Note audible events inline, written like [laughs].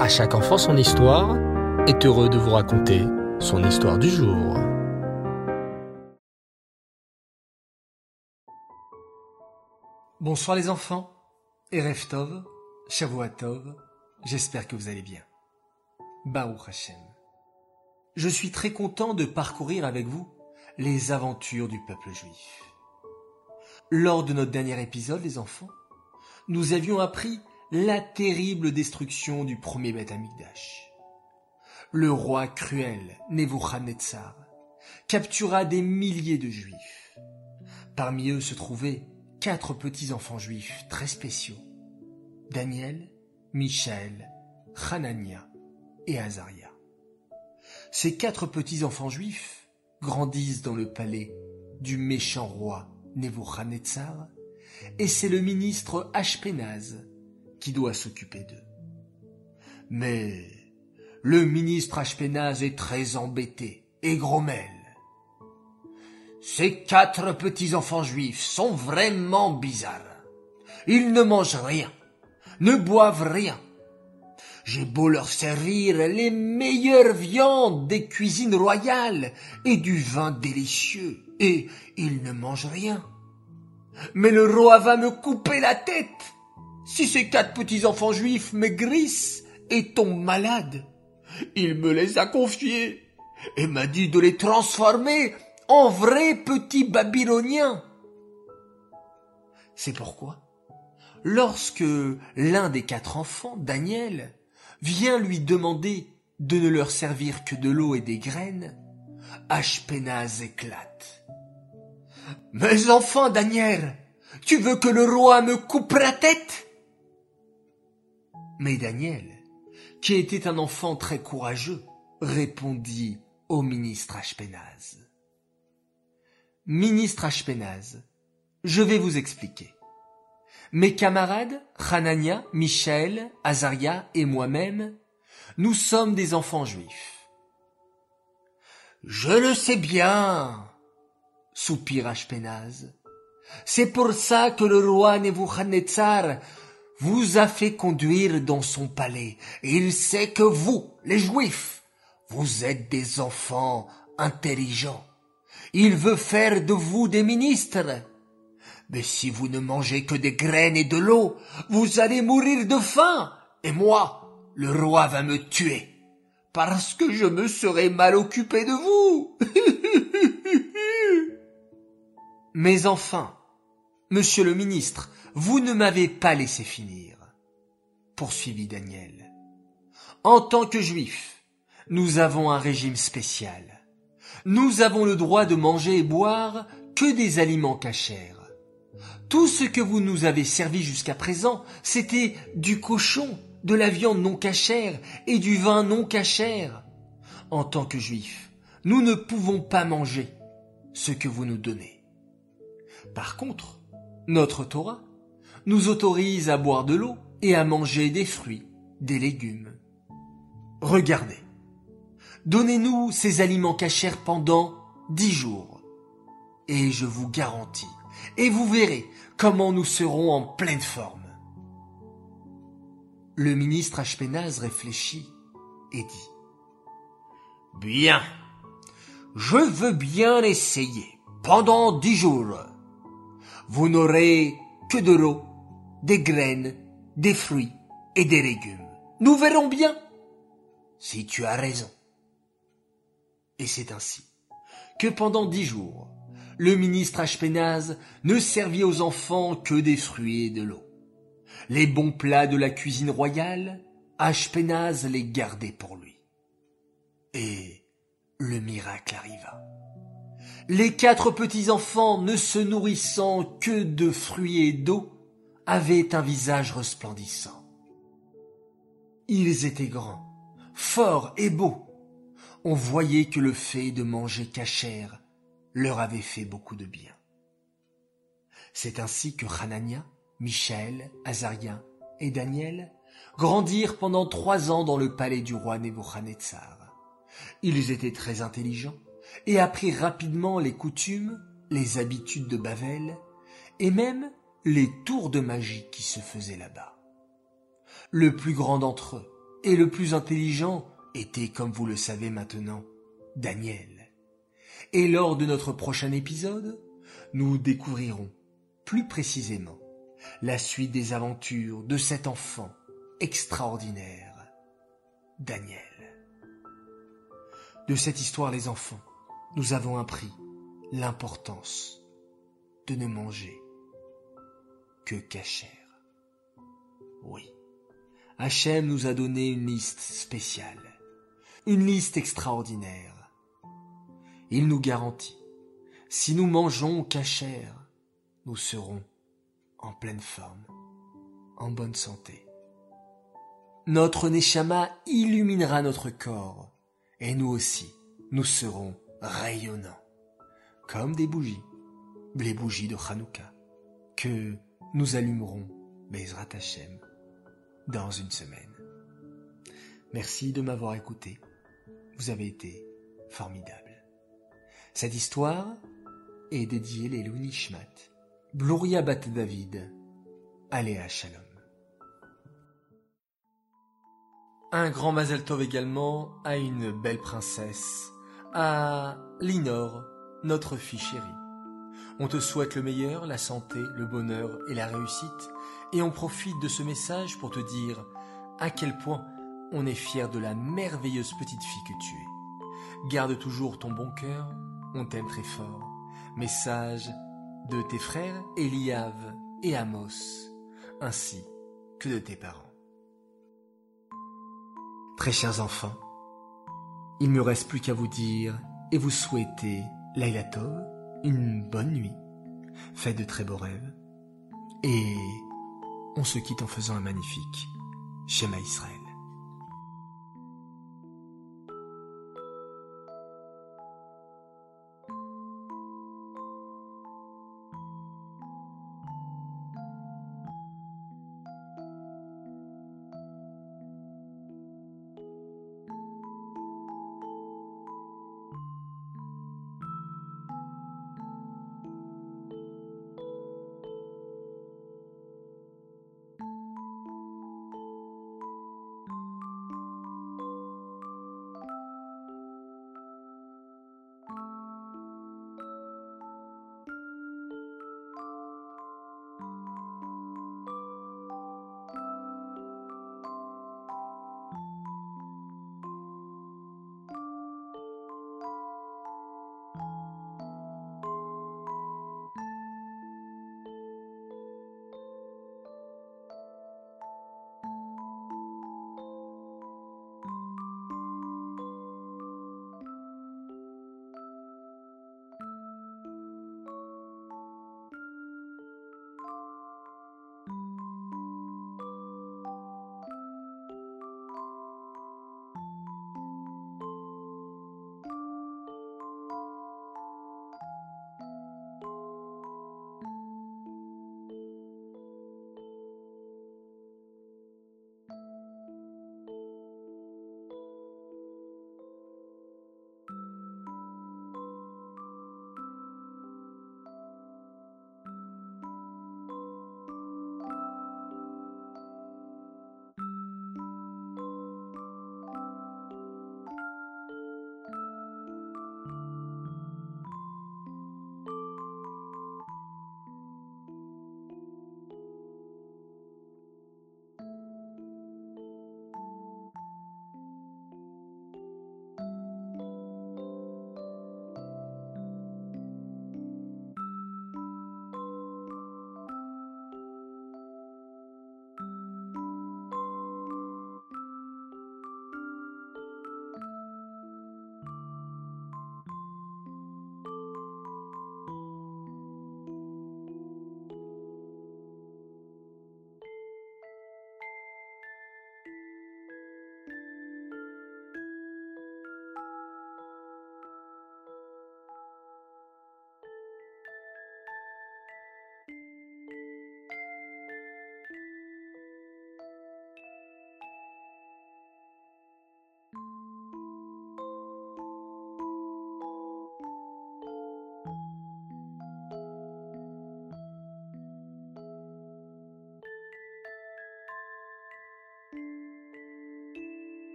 À chaque enfant son histoire est heureux de vous raconter son histoire du jour. Bonsoir les enfants, Erev Tov, Shavuatov, j'espère que vous allez bien. Baruch Hashem. Je suis très content de parcourir avec vous les aventures du peuple juif. Lors de notre dernier épisode, les enfants, nous avions appris la terrible destruction du premier Beth Amikdash. Le roi cruel, Nebuchadnezzar, captura des milliers de juifs. Parmi eux se trouvaient quatre petits-enfants juifs très spéciaux. Daniel, Michaël, Hanania et Azaria. Ces quatre petits-enfants juifs grandissent dans le palais du méchant roi Nebuchadnezzar, et c'est le ministre Ashpenaz qui doit s'occuper d'eux. Mais le ministre Ashpenaz est très embêté et grommelle. Ces quatre petits-enfants juifs sont vraiment bizarres. Ils ne mangent rien, ne boivent rien. J'ai beau leur servir les meilleures viandes des cuisines royales et du vin délicieux, et ils ne mangent rien. Mais le roi va me couper la tête si ces quatre petits-enfants juifs maigrissent et tombent malades. Il me les a confiés et m'a dit de les transformer en vrais petits Babyloniens. C'est pourquoi, lorsque l'un des quatre enfants, Daniel, vient lui demander de ne leur servir que de l'eau et des graines, Ashpenaz éclate. Mes enfants, Daniel, tu veux que le roi me coupe la tête? Mais Daniel, qui était un enfant très courageux, répondit au ministre Ashpenaz. Ministre Ashpenaz, je vais vous expliquer. Mes camarades, Hanania, Michael, Azaria et moi-même, nous sommes des enfants juifs. Je le sais bien, soupire Ashpenaz. C'est pour ça que le roi Nebuchadnezzar vous a fait conduire dans son palais. Et il sait que vous, les Juifs, vous êtes des enfants intelligents. Il veut faire de vous des ministres. Mais si vous ne mangez que des graines et de l'eau, vous allez mourir de faim. Et moi, le roi va me tuer. Parce que je me serai mal occupé de vous. [laughs] Mais enfin, monsieur le ministre, vous ne m'avez pas laissé finir, poursuivit Daniel. En tant que juifs, nous avons un régime spécial. Nous avons le droit de manger et boire que des aliments cachers. Tout ce que vous nous avez servi jusqu'à présent, c'était du cochon, de la viande non cachère et du vin non cachère. En tant que juifs, nous ne pouvons pas manger ce que vous nous donnez. Par contre, notre Torah nous autorise à boire de l'eau et à manger des fruits, des légumes. Regardez. Donnez-nous ces aliments cachers pendant dix jours. Et je vous garantis, et vous verrez comment nous serons en pleine forme. Le ministre Ashpenaz réfléchit et dit Bien, je veux bien essayer pendant dix jours. Vous n'aurez que de l'eau, des graines, des fruits et des légumes. Nous verrons bien si tu as raison. Et c'est ainsi que pendant dix jours, le ministre Ashpenaz ne servit aux enfants que des fruits et de l'eau. Les bons plats de la cuisine royale, Ashpenaz les gardait pour lui. Et le miracle arriva. Les quatre petits-enfants, ne se nourrissant que de fruits et d'eau, avaient un visage resplendissant. Ils étaient grands, forts et beaux. On voyait que le fait de manger cachère leur avait fait beaucoup de bien. C'est ainsi que Hanania, Michaël, Azaria et Daniel grandirent pendant trois ans dans le palais du roi Nebuchadnezzar. Ils étaient très intelligents et apprirent rapidement les coutumes, les habitudes de Bavel et même les tours de magie qui se faisaient là-bas. Le plus grand d'entre eux, Et le plus intelligent était, comme vous le savez maintenant, Daniel. Et lors de notre prochain épisode, nous découvrirons plus précisément la suite des aventures de cet enfant extraordinaire, Daniel. De cette histoire, les enfants, nous avons appris l'importance de ne manger que cachère. Oui, Hachem nous a donné une liste spéciale, une liste extraordinaire. Il nous garantit, si nous mangeons cachère, nous serons en pleine forme, en bonne santé. Notre Neshama illuminera notre corps, et nous aussi, nous serons rayonnants, comme des bougies, les bougies de Hanouka, que nous allumerons Bezrat Hashem dans une semaine. Merci de m'avoir écouté. Vous avez été formidable. Cette histoire est dédiée les Nishmat, Bluria Bat David, Aléa Shalom. Un grand Mazel également à une belle princesse, à Linor, notre fille chérie. On te souhaite le meilleur, la santé, le bonheur et la réussite, et on profite de ce message pour te dire à quel point on est fier de la merveilleuse petite fille que tu es. Garde toujours ton bon cœur, on t'aime très fort. Message de tes frères Eliav et Amos, ainsi que de tes parents. Très chers enfants, il ne me reste plus qu'à vous dire et vous souhaiter Laila une bonne nuit, faites de très beaux rêves, et on se quitte en faisant un magnifique schéma Israël.